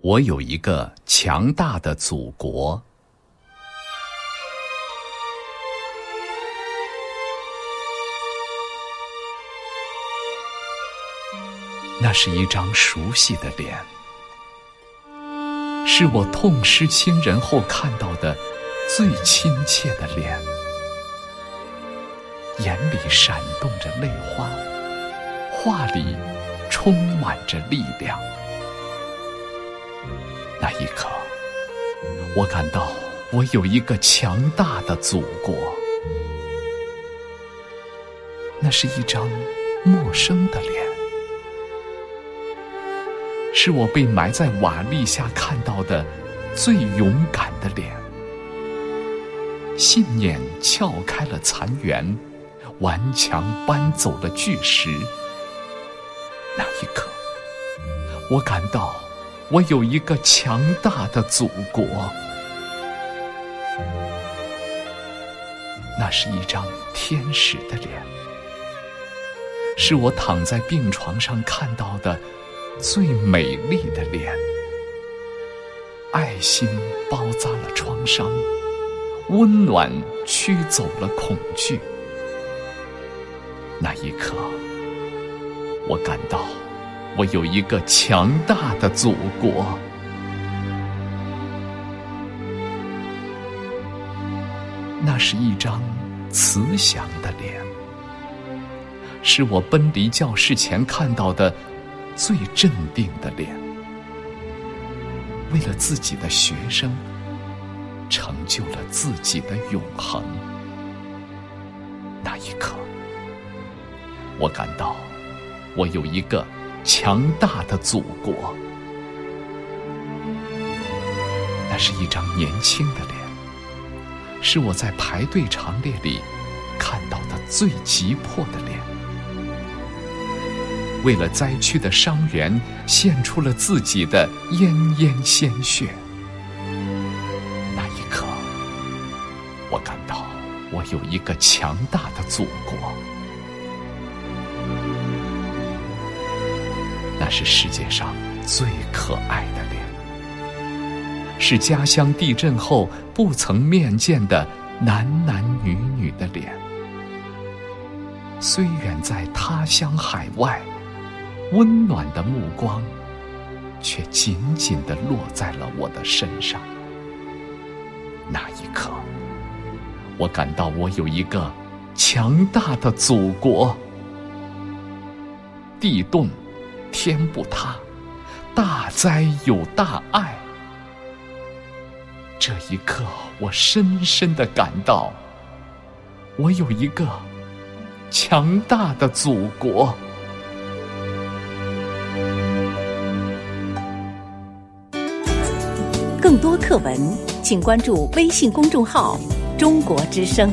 我有一个强大的祖国，那是一张熟悉的脸，是我痛失亲人后看到的最亲切的脸，眼里闪动着泪花，话里充满着力量。那一刻，我感到我有一个强大的祖国。那是一张陌生的脸，是我被埋在瓦砾下看到的最勇敢的脸。信念撬开了残垣，顽强搬走了巨石。那一刻，我感到。我有一个强大的祖国，那是一张天使的脸，是我躺在病床上看到的最美丽的脸。爱心包扎了创伤，温暖驱走了恐惧。那一刻，我感到。我有一个强大的祖国，那是一张慈祥的脸，是我奔离教室前看到的最镇定的脸。为了自己的学生，成就了自己的永恒。那一刻，我感到我有一个。强大的祖国，那是一张年轻的脸，是我在排队长列里看到的最急迫的脸。为了灾区的伤员，献出了自己的奄奄鲜血。那一刻，我感到我有一个强大的祖国。那是世界上最可爱的脸，是家乡地震后不曾面见的男男女女的脸。虽远在他乡海外，温暖的目光却紧紧地落在了我的身上。那一刻，我感到我有一个强大的祖国。地动。天不塌，大灾有大爱。这一刻，我深深的感到，我有一个强大的祖国。更多课文，请关注微信公众号“中国之声”。